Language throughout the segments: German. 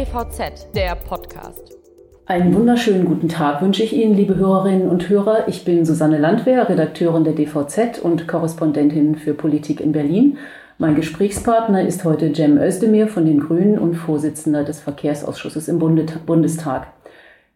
DVZ, der Podcast. Einen wunderschönen guten Tag wünsche ich Ihnen, liebe Hörerinnen und Hörer. Ich bin Susanne Landwehr, Redakteurin der DVZ und Korrespondentin für Politik in Berlin. Mein Gesprächspartner ist heute Cem Özdemir von den Grünen und Vorsitzender des Verkehrsausschusses im Bundestag.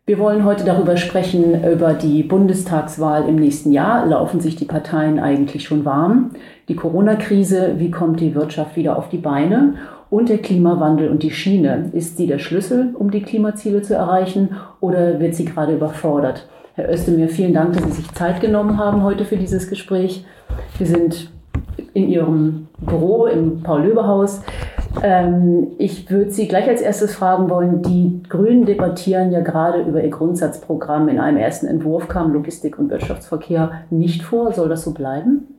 Wir wollen heute darüber sprechen, über die Bundestagswahl im nächsten Jahr. Laufen sich die Parteien eigentlich schon warm? Die Corona-Krise, wie kommt die Wirtschaft wieder auf die Beine? Und der Klimawandel und die Schiene. Ist sie der Schlüssel, um die Klimaziele zu erreichen oder wird sie gerade überfordert? Herr Özdemir, vielen Dank, dass Sie sich Zeit genommen haben heute für dieses Gespräch. Wir sind in Ihrem Büro im Paul-Löbe-Haus. Ähm, ich würde Sie gleich als erstes fragen wollen, die Grünen debattieren ja gerade über ihr Grundsatzprogramm. In einem ersten Entwurf kam Logistik und Wirtschaftsverkehr nicht vor. Soll das so bleiben?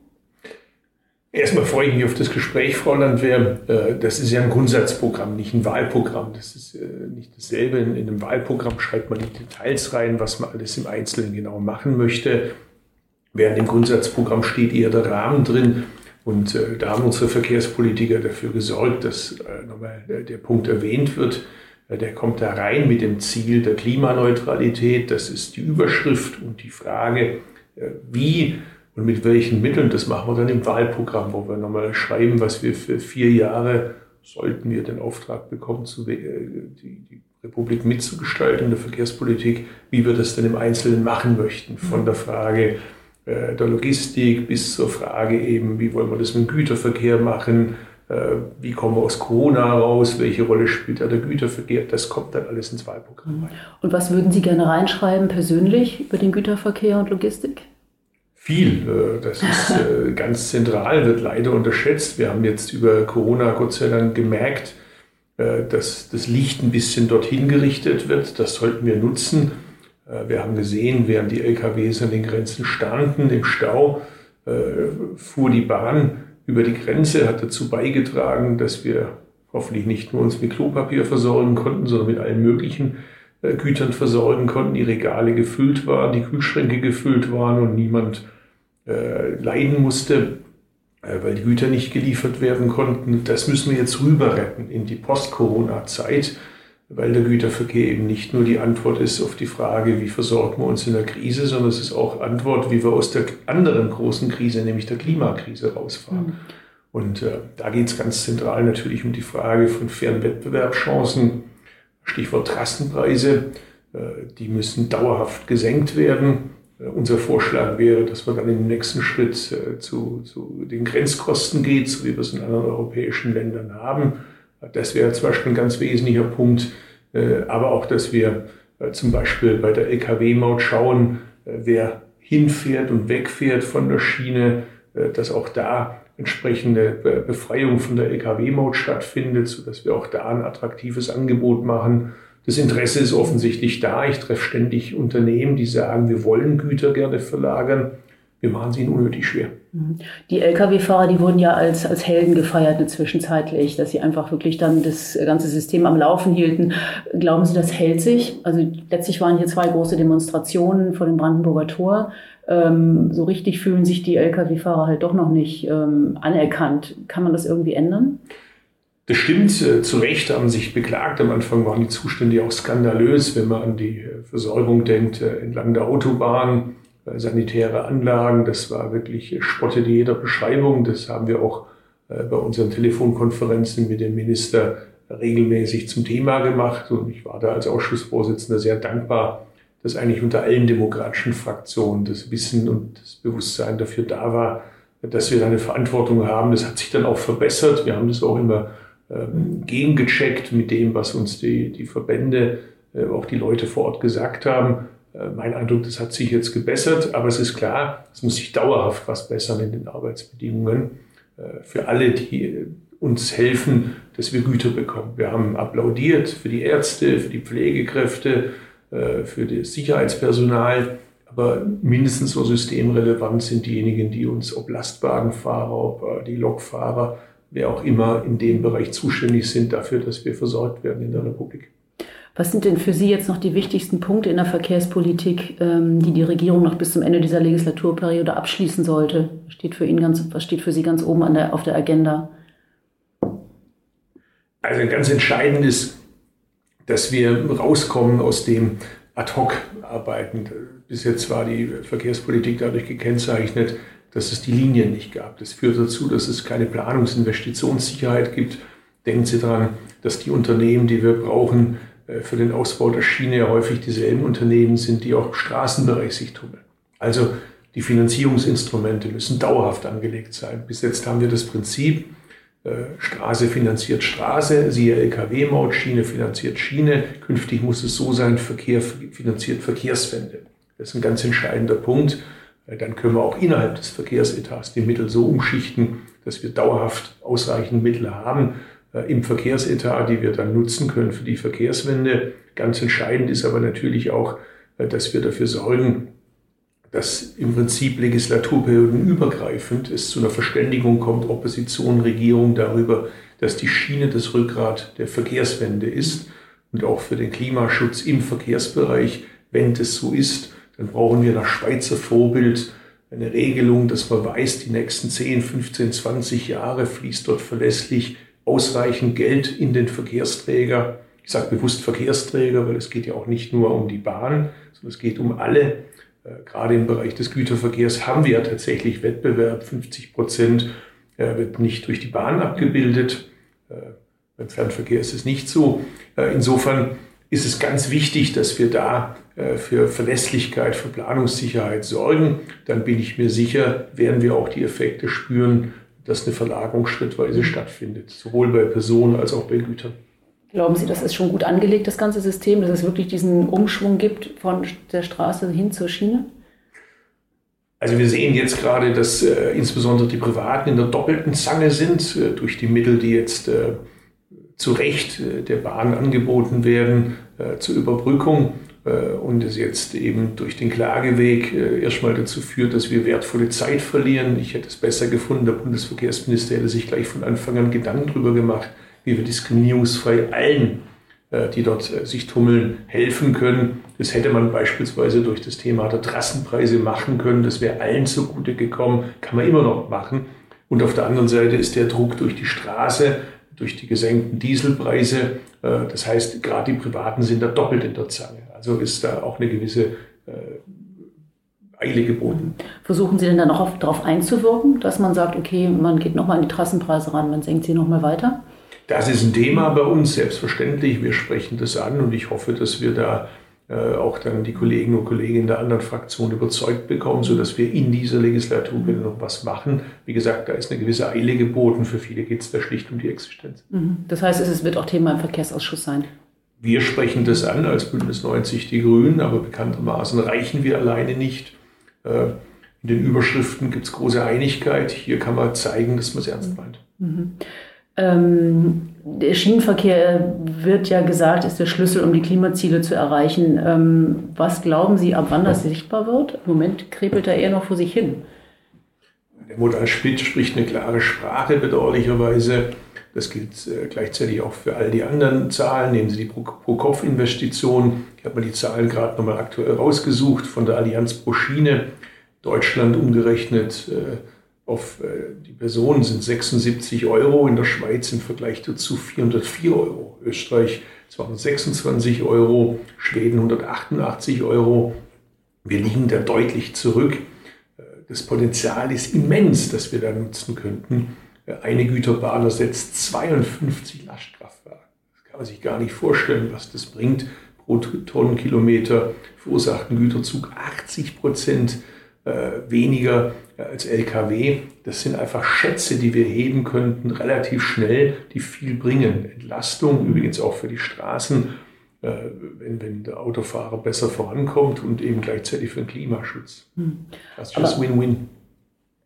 Erstmal freue ich mich auf das Gespräch, Frau Landwehr. Äh, das ist ja ein Grundsatzprogramm, nicht ein Wahlprogramm. Das ist äh, nicht dasselbe. In einem Wahlprogramm schreibt man die Details rein, was man alles im Einzelnen genau machen möchte. Während im Grundsatzprogramm steht eher der Rahmen drin. Und äh, da haben unsere Verkehrspolitiker dafür gesorgt, dass nochmal der, Punkt erwähnt wird. Der kommt da rein mit dem Ziel der Klimaneutralität. Das ist die Überschrift und die Frage, wie und mit welchen Mitteln. Das machen wir dann im Wahlprogramm, wo wir nochmal schreiben, was wir für vier Jahre, sollten wir den Auftrag bekommen, äh, die, die Republik mitzugestalten in der Verkehrspolitik, wie wir das dann im Einzelnen machen möchten. Von der Frage, äh, der Logistik bis zur Frage eben, wie wollen wir das mit dem Güterverkehr machen, äh, wie kommen wir aus Corona raus, welche Rolle spielt da der Güterverkehr, das kommt dann alles ins Wahlprogramm. Und was würden Sie gerne reinschreiben persönlich über den Güterverkehr und Logistik? Viel, äh, das ist ganz zentral, wird leider unterschätzt. Wir haben jetzt über Corona Gott sei Dank gemerkt, dass das Licht ein bisschen dorthin gerichtet wird. Das sollten wir nutzen äh, wir haben gesehen, während die LKWs an den Grenzen standen, im Stau, äh, fuhr die Bahn über die Grenze, hat dazu beigetragen, dass wir hoffentlich nicht nur uns mit Klopapier versorgen konnten, sondern mit allen möglichen äh, Gütern versorgen konnten, die Regale gefüllt waren, die Kühlschränke gefüllt waren und niemand leiden musste, weil die Güter nicht geliefert werden konnten. Das müssen wir jetzt rüber retten in die Post-Corona-Zeit weil der Güterverkehr eben nicht nur die Antwort ist auf die Frage, wie versorgen wir uns in der Krise, sondern es ist auch Antwort, wie wir aus der anderen großen Krise, nämlich der Klimakrise, rausfahren. Mhm. Und äh, da geht es ganz zentral natürlich um die Frage von fairen Wettbewerbschancen, Stichwort Trassenpreise, äh, die müssen dauerhaft gesenkt werden. Äh, unser Vorschlag wäre, dass man dann im nächsten Schritt äh, zu, zu den Grenzkosten geht, so wie wir es in anderen europäischen Ländern haben das wäre zum Beispiel ein ganz wesentlicher Punkt. Äh, aber auch, dass wir äh, zum Beispiel bei der Lkw-Maut schauen, äh, wer hinfährt und wegfährt von der Schiene, dass auch da entsprechende Befreiung von der Lkw-Maut stattfindet, sodass wir auch da ein attraktives Angebot machen. Das Interesse ist offensichtlich da. Ich treffe ständig Unternehmen, die sagen, wir wollen Güter gerne verlagern wir machen es ihnen unnötig schwer. Mhm. Die Lkw-Fahrer, die wurden ja als, als Helden gefeiert zwischenzeitlich, dass sie einfach wirklich dann das ganze System am Laufen hielten. Glauben Sie, das hält sich? Also letztlich waren hier zwei große Demonstrationen vor dem Brandenburger Tor. Ähm, so richtig fühlen sich die Lkw-Fahrer halt doch noch nicht ähm, anerkannt. Kann man das irgendwie ändern? Das stimmt, äh, zu Recht haben sich beklagt. Am Anfang waren die Zustände auch skandalös, wenn man an die äh, Versorgung denkt äh, entlang der Autobahn sanitäre Anlagen. Das war wirklich spottet jeder Beschreibung. Das haben wir auch bei unseren Telefonkonferenzen mit dem Minister regelmäßig zum Thema gemacht. Und ich war da als Ausschussvorsitzender sehr dankbar, dass eigentlich unter allen demokratischen Fraktionen das Wissen und das Bewusstsein dafür da war, dass wir da eine Verantwortung haben. Das hat sich dann auch verbessert. Wir haben das auch immer gegengecheckt mit dem, was uns die, die Verbände, äh, auch die Leute vor Ort gesagt haben. Äh, mein Eindruck, das hat sich jetzt gebessert, aber es ist klar, es muss sich dauerhaft was bessern in den Arbeitsbedingungen äh, für alle, die uns helfen, dass wir Güter bekommen. Wir haben applaudiert für die Ärzte, für die Pflegekräfte, für das Sicherheitspersonal, aber mindestens so systemrelevant sind diejenigen, die uns, ob Lastwagenfahrer, ob die Lokfahrer, wer auch immer in dem Bereich zuständig sind, dafür, dass wir versorgt werden in der Republik. Was sind denn für Sie jetzt noch die wichtigsten Punkte in der Verkehrspolitik, ähm, die die Regierung noch bis zum Ende dieser Legislaturperiode abschließen sollte? Was steht für, Ihnen ganz, was steht für Sie ganz oben der, auf der Agenda? Also ein ganz entscheidendes dass wir rauskommen aus dem Ad-Hoc-Arbeiten. Bis jetzt war die Verkehrspolitik dadurch gekennzeichnet, dass es die Linien nicht gab. Das führt dazu, dass es keine Planungsinvestitionssicherheit gibt. Denken Sie daran, dass die Unternehmen, die wir brauchen äh, für den Ausbau der Schiene, häufig dieselben Unternehmen sind, die auch im Straßenbereich sich tummeln. Also die Finanzierungsinstrumente müssen dauerhaft angelegt sein. Bis jetzt haben wir das Prinzip, äh, Straße finanziert Straße, siehe Lkw-Maut, Schiene finanziert Schiene. Künftig muss es so sein, Verkehr finanziert Verkehrswende. Das ist ein ganz entscheidender Punkt. Äh, dann können wir auch innerhalb des Verkehrsetats die Mittel so umschichten, dass wir dauerhaft ausreichend Mittel haben äh, im Verkehrsetat, die wir dann nutzen können für die Verkehrswende. Ganz entscheidend ist aber natürlich auch, dass wir dafür sorgen, dass im Prinzip legislaturperiodenübergreifend es zu einer Verständigung kommt, Opposition, Regierung darüber, dass die Schiene das Rückgrat der Verkehrswende ist und auch für den Klimaschutz im Verkehrsbereich. Wenn das so ist, dann brauchen wir nach Schweizer Vorbild eine Regelung, dass man weiß, die nächsten 10, 15, 20 Jahre fließt dort verlässlich ausreichend Geld in den Verkehrsträger. Ich sage bewusst Verkehrsträger, weil es geht ja auch nicht nur um die Bahn, sondern es geht um alle äh, gerade im Bereich des Güterverkehrs haben wir ja tatsächlich Wettbewerb. 50 Prozent äh, wird nicht durch die Bahn abgebildet. Äh, beim Fernverkehr ist es nicht so. Insofern ist es ganz wichtig, dass wir da für Verlässlichkeit, für Planungssicherheit sorgen. Dann bin ich mir sicher, werden wir auch die Effekte spüren, dass eine Verlagerung schrittweise stattfindet, sowohl bei Personen als auch bei Gütern. Glauben Sie, das ist schon gut angelegt, das ganze System, dass es wirklich diesen Umschwung gibt von der Straße hin zur Schiene? Also wir sehen jetzt gerade, dass äh, insbesondere die Privaten in der doppelten Zange sind, äh, durch die Mittel, die jetzt äh, zu Recht äh, der Bahn angeboten werden äh, zur Überbrückung äh, und es jetzt eben durch den Klageweg erstmal dazu führt, dass wir wertvolle Zeit verlieren. Ich hätte es besser gefunden, der Bundesverkehrsminister hätte sich gleich von Anfang an Gedanken darüber gemacht, wie wir diskriminierungsfrei allen, die dort sich tummeln, helfen können. Das hätte man beispielsweise durch das Thema der Trassenpreise machen können. Das wäre allen zugute gekommen, kann man immer noch machen. Und auf der anderen Seite ist der Druck durch die Straße, durch die gesenkten Dieselpreise. Äh, das heißt, gerade die Privaten sind da doppelt in der Zange. Also ist da auch eine gewisse Eile geboten. Versuchen Sie denn dann auch darauf einzuwirken, dass man sagt, okay, man geht nochmal an die Trassenpreise ran, man senkt sie nochmal weiter? Das ist ein Thema bei uns, selbstverständlich. Wir sprechen das an und ich hoffe, dass wir da äh, auch dann die Kollegen und Kollegen der anderen Fraktionen überzeugt bekommen, sodass wir in dieser Legislaturperiode noch was machen. Wie gesagt, da ist eine gewisse Eile geboten. Für viele geht es da schlicht um die Existenz. Mhm. Das heißt, es wird auch Thema im Verkehrsausschuss sein. Wir sprechen das an als Bündnis 90 Die Grünen, aber bekanntermaßen reichen wir alleine nicht. Äh, in den Überschriften gibt es große Einigkeit. Hier kann man zeigen, dass man es ernst meint. Mhm. Ähm, der Schienenverkehr wird ja gesagt, ist der Schlüssel, um die Klimaziele zu erreichen. Ähm, was glauben Sie, ab wann das sichtbar wird? Im Moment krepelt er eher noch vor sich hin. Der Modal Split spricht eine klare Sprache, bedauerlicherweise. Das gilt äh, gleichzeitig auch für all die anderen Zahlen. Nehmen Sie die Pro-Kopf-Investitionen. Ich habe mir die Zahlen gerade nochmal aktuell rausgesucht von der Allianz pro Schiene. Deutschland umgerechnet äh, auf äh, die Personen sind 76 Euro, in der Schweiz im Vergleich dazu 404 Euro, Österreich 226 Euro, Schweden 188 Euro. Wir liegen da deutlich zurück. Äh, das Potenzial ist immens, das wir da nutzen könnten. Äh, eine Güterbahn ersetzt 52 Lastkraftwagen. Das kann man sich gar nicht vorstellen, was das bringt. Pro Tonnenkilometer verursacht ein Güterzug 80 Prozent weniger als LKW. Das sind einfach Schätze, die wir heben könnten, relativ schnell, die viel bringen. Entlastung übrigens auch für die Straßen, äh, wenn, wenn der Autofahrer besser vorankommt und eben gleichzeitig für den Klimaschutz. Hm. Das ist Win-Win.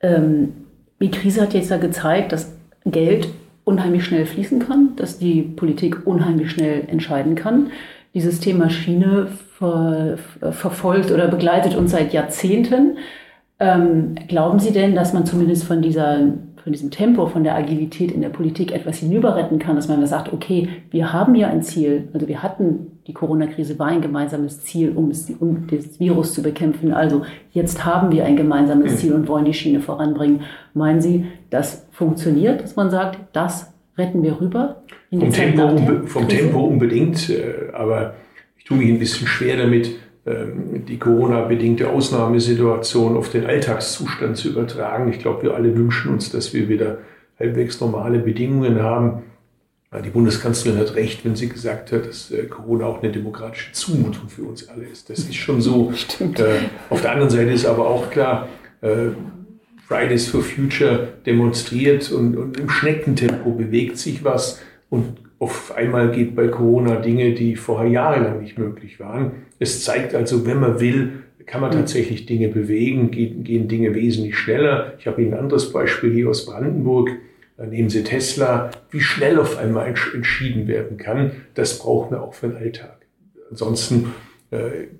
Ähm, die Krise hat jetzt ja gezeigt, dass Geld unheimlich schnell fließen kann, dass die Politik unheimlich schnell entscheiden kann. Dieses Thema Schiene ver, verfolgt oder begleitet uns seit Jahrzehnten. Ähm, glauben Sie denn, dass man zumindest von, dieser, von diesem Tempo, von der Agilität in der Politik etwas hinüber retten kann, dass man sagt, okay, wir haben ja ein Ziel, also wir hatten, die Corona-Krise war ein gemeinsames Ziel, um, es, um das Virus zu bekämpfen, also jetzt haben wir ein gemeinsames Ziel und wollen die Schiene voranbringen. Meinen Sie, das funktioniert, dass man sagt, das retten wir rüber? Vom, Tempo, unbe vom Tempo, unbedingt, äh, aber ich tue mich ein bisschen schwer damit, ähm, die Corona-bedingte Ausnahmesituation auf den Alltagszustand zu übertragen. Ich glaube, wir alle wünschen uns, dass wir wieder halbwegs normale Bedingungen haben. Die Bundeskanzlerin hat recht, wenn sie gesagt hat, dass äh, Corona auch eine demokratische Zumutung für uns alle ist. Das ist schon so. Stimmt. Äh, auf der anderen Seite ist aber auch klar, Fridays for Future demonstriert und, und im Schneckentempo bewegt sich was und auf einmal geht bei Corona Dinge, die vorher jahrelang nicht möglich waren. Es zeigt also, wenn man will, kann man tatsächlich Dinge bewegen, gehen, gehen Dinge wesentlich schneller. Ich habe Ihnen ein anderes Beispiel hier aus Brandenburg. Da nehmen Sie Tesla, wie schnell auf einmal entschieden werden kann. Das brauchen wir auch für den Alltag. Ansonsten äh,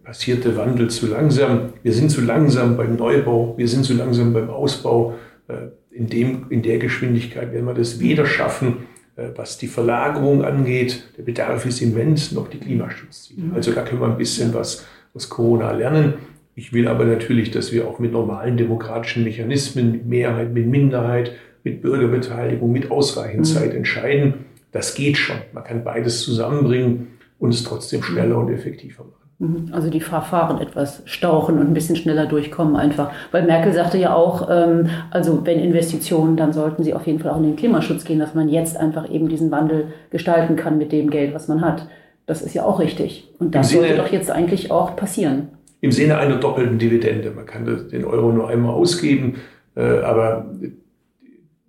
passiert der Wandel zu langsam. Wir sind zu langsam beim Neubau, wir sind zu langsam beim Ausbau. Äh, in, dem, in der Geschwindigkeit werden wir das weder schaffen, äh, was die Verlagerung angeht. Der Bedarf ist immens, noch die Klimaschutzziele. Mhm. Also da können wir ein bisschen was aus Corona lernen. Ich will aber natürlich, dass wir auch mit normalen demokratischen Mechanismen, mit Mehrheit, mit Minderheit, mit Bürgerbeteiligung, mit ausreichend mhm. Zeit entscheiden. Das geht schon. Man kann beides zusammenbringen und es trotzdem schneller und effektiver machen. Mhm. Also die Verfahren etwas stauchen und ein bisschen schneller durchkommen einfach. Weil Merkel sagte ja auch, ähm, also wenn Investitionen, dann sollten sie auf jeden Fall auch in den Klimaschutz gehen, dass man jetzt einfach eben diesen Wandel gestalten kann mit dem Geld, was man hat. Das ist ja auch richtig. Und das Sinne, sollte doch jetzt eigentlich auch passieren. Im Sinne einer doppelten Dividende. Man kann den Euro nur einmal ausgeben, äh, aber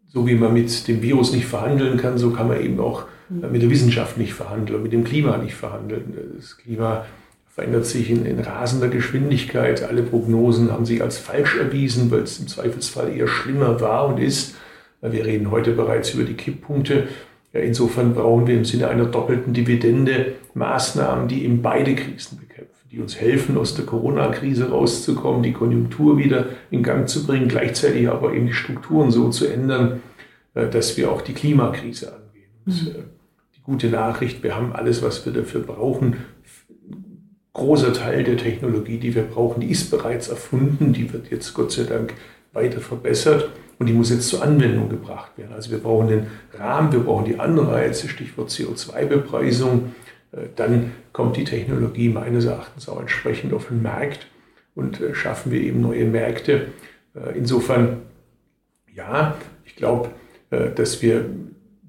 so wie man mit dem Virus nicht verhandeln kann, so kann man eben auch mhm. mit der Wissenschaft nicht verhandeln, mit dem Klima nicht verhandeln. Das Klima verändert sich in, in, rasender Geschwindigkeit. Alle Prognosen haben sich als falsch erwiesen, weil es im Zweifelsfall eher schlimmer war und ist. Wir reden heute bereits über die Kipppunkte. Ja, insofern brauchen wir im Sinne einer doppelten Dividende Maßnahmen, die eben beide Krisen bekämpfen, die uns helfen, aus der Corona-Krise rauszukommen, die Konjunktur wieder in Gang zu bringen, gleichzeitig aber eben die Strukturen so zu ändern, äh, dass wir auch die Klimakrise angehen. Und, mhm. die gute Nachricht, wir haben alles, was wir dafür brauchen großer Teil der Technologie, die wir brauchen, die ist bereits erfunden, die wird jetzt Gott sei Dank weiter verbessert und die muss jetzt zur Anwendung gebracht werden. Also wir brauchen den Rahmen, wir brauchen die Anreize, Stichwort CO2-Bepreisung. Äh, dann kommt die Technologie meines Erachtens auch entsprechend auf den Markt und äh, schaffen wir eben neue Märkte. Äh, insofern, ja, ich glaube, dass wir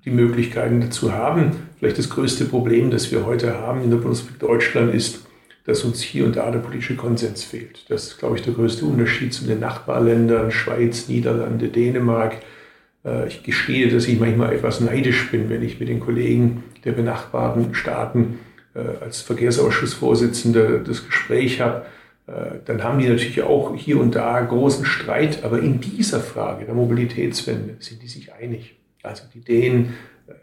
die Möglichkeiten dazu haben. Vielleicht das größte Problem, das wir heute haben in der Bundesrepublik Deutschland ist, dass uns hier und da der politische Konsens fehlt. Das ist, glaube ich, der größte Unterschied zu den Nachbarländern, Schweiz, Niederlande, Dänemark. Äh, ich gestehe, dass ich manchmal etwas neidisch bin, wenn ich mit den Kollegen der benachbarten Staaten äh, als Verkehrsausschussvorsitzender das Gespräch habe. Äh, dann haben die natürlich auch hier und da großen Streit, aber in dieser Frage der Mobilitätswende sind die sich einig. Also die Dänen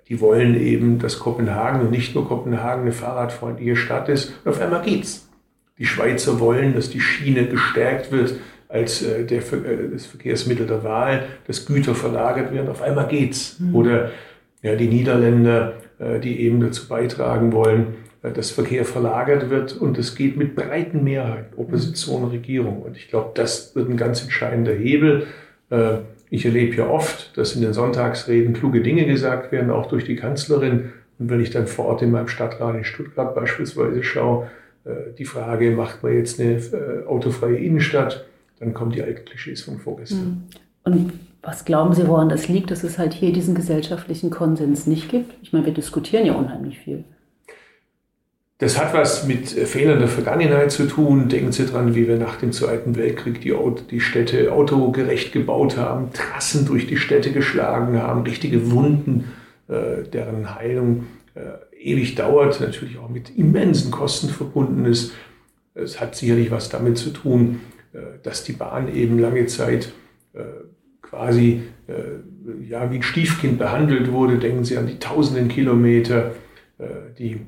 die wollen eben, dass Kopenhagen und nicht nur Kopenhagen eine fahrradfreundliche Stadt ist. Und auf einmal geht's. Die Schweizer wollen, dass die Schiene gestärkt wird als äh, der, äh, das Verkehrsmittel der Wahl, dass Güter verlagert werden. Auf einmal geht's. Mhm. Oder ja, die Niederländer, äh, die eben dazu beitragen wollen, äh, dass Verkehr verlagert wird. Und es geht mit breiten Mehrheiten, Opposition, Regierung. Und ich glaube, das wird ein ganz entscheidender Hebel. Ich erlebe ja oft, dass in den Sonntagsreden kluge Dinge gesagt werden, auch durch die Kanzlerin. Und wenn ich dann vor Ort in meinem Stadtrat in Stuttgart beispielsweise schaue, äh, die Frage, macht man jetzt eine äh, autofreie Innenstadt, dann kommen die alten Klischees von vorgestern. Hm. Und was glauben Sie, woran das liegt, dass es halt hier diesen gesellschaftlichen Konsens nicht gibt? Ich meine, wir diskutieren ja unheimlich viel. Das hat was mit äh, Fehlern der Vergangenheit zu tun. Denken Sie dran, wie wir nach dem Zweiten Weltkrieg die, die Städte autogerecht gebaut haben, Trassen durch die Städte geschlagen haben, richtige Wunden, äh, deren Heilung äh, ewig dauert, natürlich auch mit immensen Kosten verbunden ist. Es hat sicherlich was damit zu tun, äh, dass die Bahn eben lange Zeit äh, quasi äh, ja, wie ein Stiefkind behandelt wurde. Denken Sie an die tausenden Kilometer, die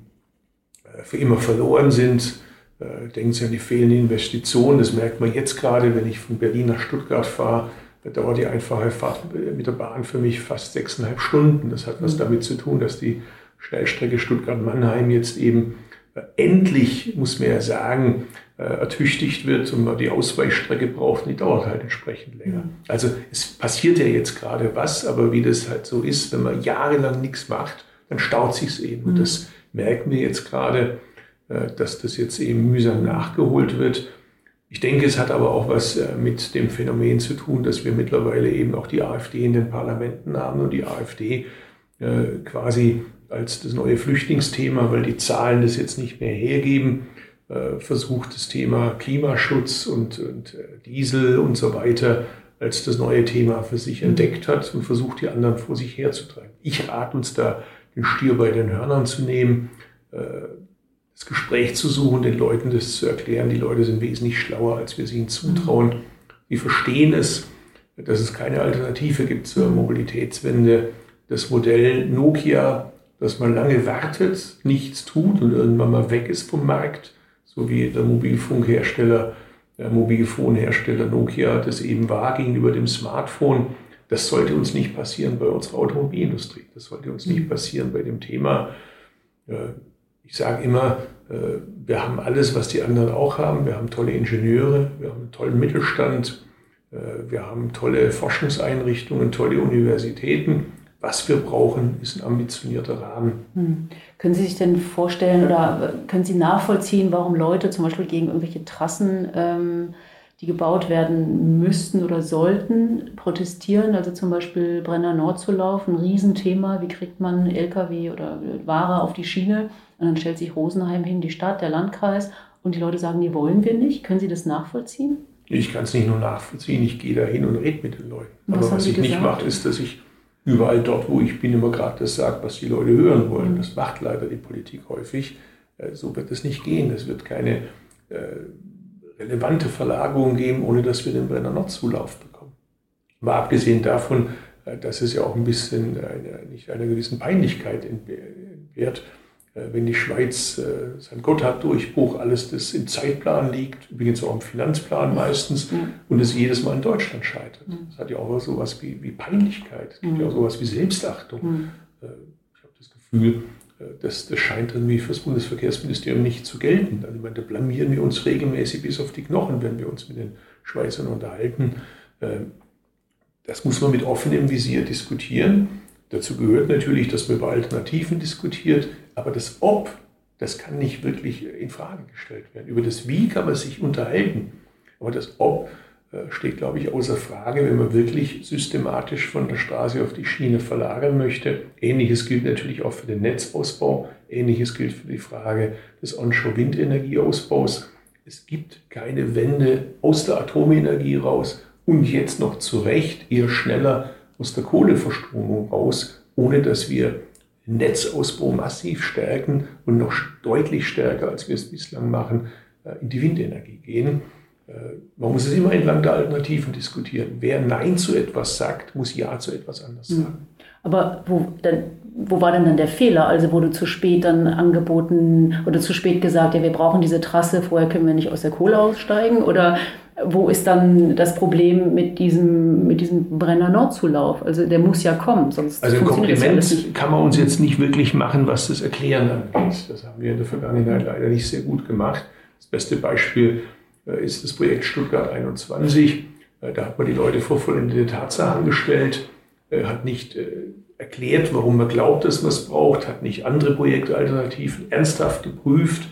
für immer verloren sind. Äh, denken Sie an die fehlende Investitionen. Das merkt man jetzt gerade, wenn ich von Berlin nach Stuttgart fahre. Da dauert die einfache Fahrt mit der Bahn für mich fast sechseinhalb Stunden. Das hat was mhm. damit zu tun, dass die Schnellstrecke Stuttgart-Mannheim jetzt eben endlich, muss man ja sagen, ertüchtigt wird und man die Ausweichstrecke braucht, die dauert halt entsprechend länger. Also es passiert ja jetzt gerade was, aber wie das halt so ist, wenn man jahrelang nichts macht, dann staut sich es eben. Und das merken wir jetzt gerade, dass das jetzt eben mühsam nachgeholt wird. Ich denke, es hat aber auch was äh, mit dem Phänomen zu tun, dass wir mittlerweile eben auch die AfD in den Parlamenten haben und die AfD äh, quasi als das neue Flüchtlingsthema, weil die Zahlen das jetzt nicht mehr hergeben, äh, versucht das Thema Klimaschutz und, und Diesel und so weiter als das neue Thema für sich entdeckt hat und versucht, die anderen vor sich herzutreiben. Ich rate uns da, den Stier bei den Hörnern zu nehmen das Gespräch zu suchen, den Leuten das zu erklären. Die Leute sind wesentlich schlauer, als wir sie ihnen zutrauen. Sie verstehen es, dass es keine Alternative gibt zur Mobilitätswende. Das Modell Nokia, dass man lange wartet, nichts tut und irgendwann mal weg ist vom Markt, so wie der Mobilfunkhersteller, der Mobilfonhersteller Nokia das eben war gegenüber dem Smartphone. Das sollte uns nicht passieren bei unserer Automobilindustrie. Das sollte uns nicht passieren bei dem Thema äh, ich sage immer, äh, wir haben alles, was die anderen auch haben. Wir haben tolle Ingenieure, wir haben einen tollen Mittelstand, äh, wir haben tolle Forschungseinrichtungen, tolle Universitäten. Was wir brauchen, ist ein ambitionierter Rahmen. Hm. Können Sie sich denn vorstellen oder können Sie nachvollziehen, warum Leute zum Beispiel gegen irgendwelche Trassen, ähm, die gebaut werden müssten oder sollten, protestieren? Also zum Beispiel Brenner Nordzulauf, ein Riesenthema. Wie kriegt man Lkw oder Ware auf die Schiene? Und dann stellt sich Rosenheim hin, die Stadt, der Landkreis, und die Leute sagen, die wollen wir nicht. Können Sie das nachvollziehen? Ich kann es nicht nur nachvollziehen, ich gehe da hin und rede mit den Leuten. Was Aber was ich gesagt? nicht mache, ist, dass ich überall dort, wo ich bin, immer gerade das sage, was die Leute hören wollen. Mhm. Das macht leider die Politik häufig. Äh, so wird es nicht gehen. Es wird keine äh, relevante Verlagerung geben, ohne dass wir den Brenner Nordzulauf bekommen. Mal abgesehen davon, äh, dass es ja auch ein bisschen eine, nicht einer gewissen Peinlichkeit entbehrt, äh, wenn die Schweiz äh, sein Gotthard-Durchbruch, alles das im Zeitplan liegt, übrigens auch im Finanzplan meistens, mhm. und es jedes Mal in Deutschland scheitert. Mhm. Das hat ja auch so etwas wie, wie Peinlichkeit, es gibt mhm. ja auch so etwas wie Selbstachtung. Mhm. Äh, ich habe das Gefühl, das, das scheint irgendwie für das Bundesverkehrsministerium nicht zu gelten. Also, ich meine, da blamieren wir uns regelmäßig bis auf die Knochen, wenn wir uns mit den Schweizern unterhalten. Das muss man mit offenem Visier diskutieren. Dazu gehört natürlich, dass man über Alternativen diskutiert, aber das Ob, das kann nicht wirklich in Frage gestellt werden. Über das Wie kann man sich unterhalten, aber das Ob äh, steht, glaube ich, außer Frage, wenn man wirklich systematisch von der Straße auf die Schiene verlagern möchte. Ähnliches gilt natürlich auch für den Netzausbau. Ähnliches gilt für die Frage des Onshore-Windenergieausbaus. Es gibt keine Wende aus der Atomenergie raus und jetzt noch zu Recht eher schneller aus der Kohleverstromung raus, ohne dass wir Netzausbau massiv stärken und noch deutlich stärker, als wir es bislang machen, äh, in die Windenergie gehen. Äh, man muss es immer entlang der Alternativen diskutieren. Wer Nein zu etwas sagt, muss Ja zu etwas anderes hm. sagen. Aber wo, denn, wo war denn dann der Fehler? Also wurde zu spät dann angeboten oder zu spät gesagt, ja, wir brauchen diese Trasse, vorher können wir nicht aus der Kohle aussteigen? Oder wo ist dann das Problem mit diesem, mit diesem Brenner Nordzulauf? Also der muss ja kommen, sonst Also ein Kompliment kann man uns jetzt nicht wirklich machen, was das Erklären angeht. Das haben wir in der Vergangenheit leider nicht sehr gut gemacht. Das beste Beispiel ist das Projekt Stuttgart 21. Äh, da hat man die Leute vor vollendete Tatsachen gestellt, äh, hat nicht erklärt, warum man glaubt, dass man es braucht, hat nicht andere Projektalternativen ernsthaft geprüft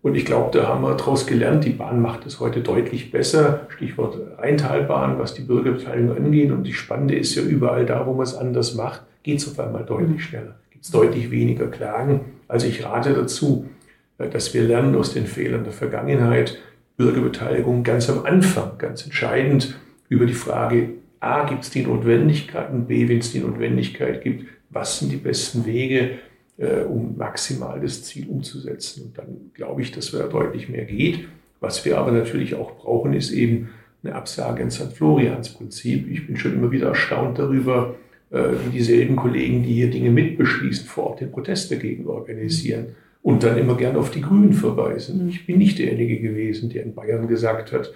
und ich glaube, da haben wir daraus gelernt, die Bahn macht es heute deutlich besser. Stichwort Rheintalbahn, was die Bürgerbeteiligung angeht. Und die Spannende ist ja überall da, wo man es anders macht, geht es auf einmal deutlich schneller. Gibt es deutlich weniger Klagen. Also ich rate dazu, äh, dass wir lernen aus den Fehlern der Vergangenheit. Bürgerbeteiligung ganz am Anfang, ganz entscheidend über die Frage, A, gibt es die Notwendigkeit und B, wenn es die Notwendigkeit gibt, was sind die besten Wege, äh, um maximal das Ziel umzusetzen. Und dann glaube ich, dass da deutlich mehr geht. Was wir aber natürlich auch brauchen, ist eben eine Absage ins St. Florians Prinzip. Ich bin schon immer wieder erstaunt darüber, äh, wie dieselben Kollegen, die hier Dinge mitbeschließen, vor Ort den Protest dagegen organisieren und dann immer gern auf die Grünen verweisen. Ich bin nicht derjenige gewesen, der in Bayern gesagt hat,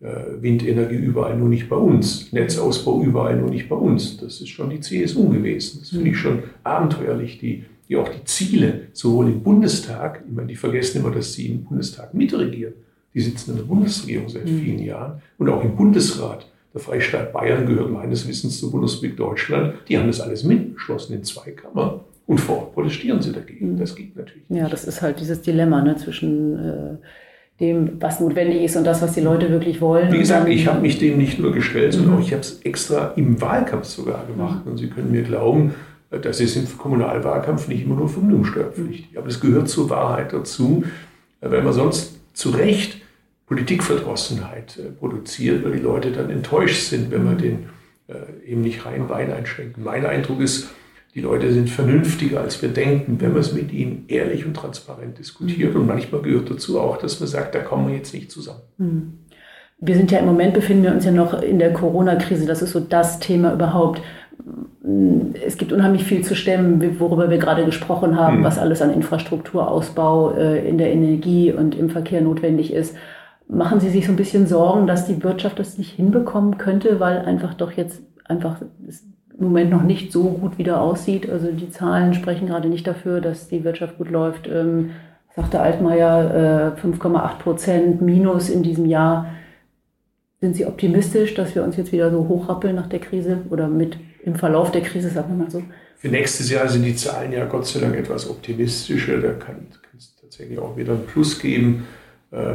äh, Windenergie überall nur nicht bei uns, Netzausbau überall nur nicht bei uns. Das ist schon die CSU gewesen. Das finde ich schon abenteuerlich, die die auch die Ziele sowohl im Bundestag, ich meine, die vergessen immer, dass sie im Bundestag mitregieren. Die sitzen in der Bundesregierung seit mhm. vielen Jahren und auch im Bundesrat. Der Freistaat Bayern gehört meines Wissens zur Bundesrepublik Deutschland. Die haben das alles mitbeschlossen in zwei Kammern. Und vor Ort protestieren sie dagegen. Mhm. Das geht natürlich nicht. Ja, das ist halt dieses Dilemma ne, zwischen äh, dem, was notwendig ist und das, was die Leute wirklich wollen. Wie gesagt, ich habe mich dem nicht nur gestellt, sondern mhm. auch ich habe es extra im Wahlkampf sogar gemacht. Mhm. Und Sie können mir glauben, das ist im Kommunalwahlkampf nicht immer nur vermögensteuerpflichtig. Aber das gehört zur Wahrheit dazu, weil man sonst zu Recht Politikverdrossenheit äh, produziert, weil die Leute dann enttäuscht sind, wenn man mhm. den äh, eben nicht rein Wein einschränkt. Mein Eindruck ist, die Leute sind vernünftiger, als wir denken, wenn man es mit ihnen ehrlich und transparent diskutiert. Und manchmal gehört dazu auch, dass man sagt, da kommen wir jetzt nicht zusammen. Mhm. Wir sind ja im Moment, befinden wir uns ja noch in der Corona-Krise. Das ist so das Thema überhaupt es gibt unheimlich viel zu stemmen, worüber wir gerade gesprochen haben, mhm. was alles an Infrastrukturausbau äh, in der Energie und im Verkehr notwendig ist. Machen Sie sich so ein bisschen Sorgen, dass die Wirtschaft das nicht hinbekommen könnte, weil einfach doch jetzt einfach im Moment noch nicht so gut wieder aussieht? Also die Zahlen sprechen gerade nicht dafür, dass die Wirtschaft gut läuft. Ähm, sagte Altmaier, äh, 5,8 Prozent Minus in diesem Jahr. Sind Sie optimistisch, dass wir uns jetzt wieder so hochrappeln nach der Krise oder mit im Verlauf der Krise, sagen wir mal so. Für nächstes Jahr sind die Zahlen ja Gott sei Dank etwas optimistischer. Da kann es tatsächlich auch wieder ein Plus geben. Äh,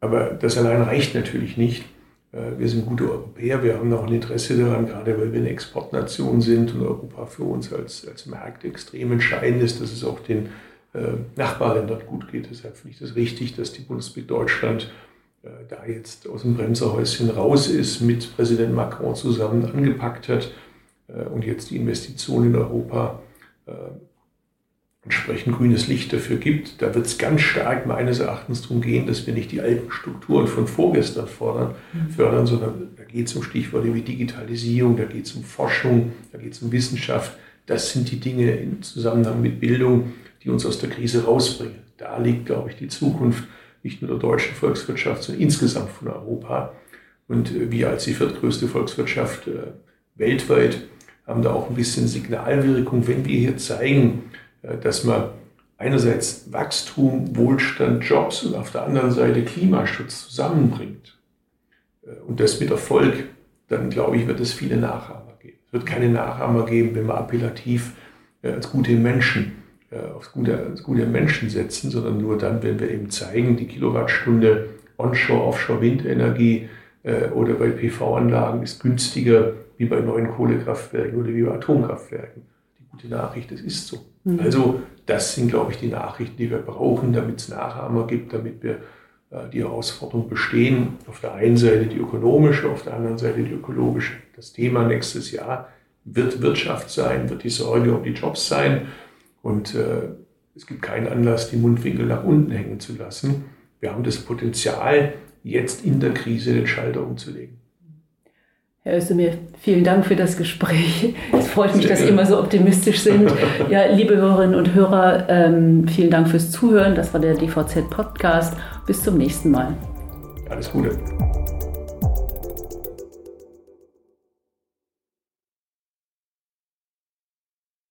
aber das allein reicht natürlich nicht. Äh, wir sind gute Europäer, wir haben auch ein Interesse daran, gerade weil wir eine Exportnation sind und Europa für uns als, als Markt extrem entscheidend ist, dass es auch den äh, Nachbarländern gut geht. Deshalb finde ich das richtig, dass die Bundesrepublik Deutschland da jetzt aus dem Bremserhäuschen raus ist, mit Präsident Macron zusammen angepackt hat äh, und jetzt die Investition in Europa äh, entsprechend grünes Licht dafür gibt. Da wird es ganz stark meines Erachtens darum gehen, dass wir nicht die alten Strukturen von vorgestern fordern, mhm. fördern, sondern da geht es um Stichworte wie Digitalisierung, da geht es um Forschung, da geht es um Wissenschaft. Das sind die Dinge im Zusammenhang mit Bildung, die uns aus der Krise rausbringen. Da liegt, glaube ich, die Zukunft nicht nur der deutschen Volkswirtschaft, sondern insgesamt von Europa. Und äh, wir als die viertgrößte Volkswirtschaft weltweit haben da auch ein bisschen Signalwirkung, wenn wir hier zeigen, äh, dass man einerseits Wachstum, Wohlstand, Jobs und auf der anderen Seite Klimaschutz zusammenbringt äh, und das mit Erfolg, dann glaube ich, wird es viele Nachahmer geben. Es wird keine Nachahmer geben, wenn wir appellativ äh, als gute Menschen aufs gute, als gute Menschen setzen, sondern nur dann, wenn wir eben zeigen, die Kilowattstunde Onshore, Offshore Windenergie oder bei PV-Anlagen ist günstiger wie bei neuen Kohlekraftwerken oder wie bei Atomkraftwerken. Die gute Nachricht, es ist so. Mhm. Also das sind, glaube ich, die Nachrichten, die wir brauchen, damit es Nachahmer gibt, damit wir äh, die Herausforderung bestehen. Auf der einen Seite die ökonomische, auf der anderen Seite die ökologische. Das Thema nächstes Jahr wird Wirtschaft sein, wird die Sorge um die Jobs sein. Und äh, es gibt keinen Anlass, die Mundwinkel nach unten hängen zu lassen. Wir haben das Potenzial, jetzt in der Krise den Schalter umzulegen. Herr Özdemir, vielen Dank für das Gespräch. Es freut mich, dass Sie immer so optimistisch sind. Ja, liebe Hörerinnen und Hörer, ähm, vielen Dank fürs Zuhören. Das war der DVZ-Podcast. Bis zum nächsten Mal. Alles Gute.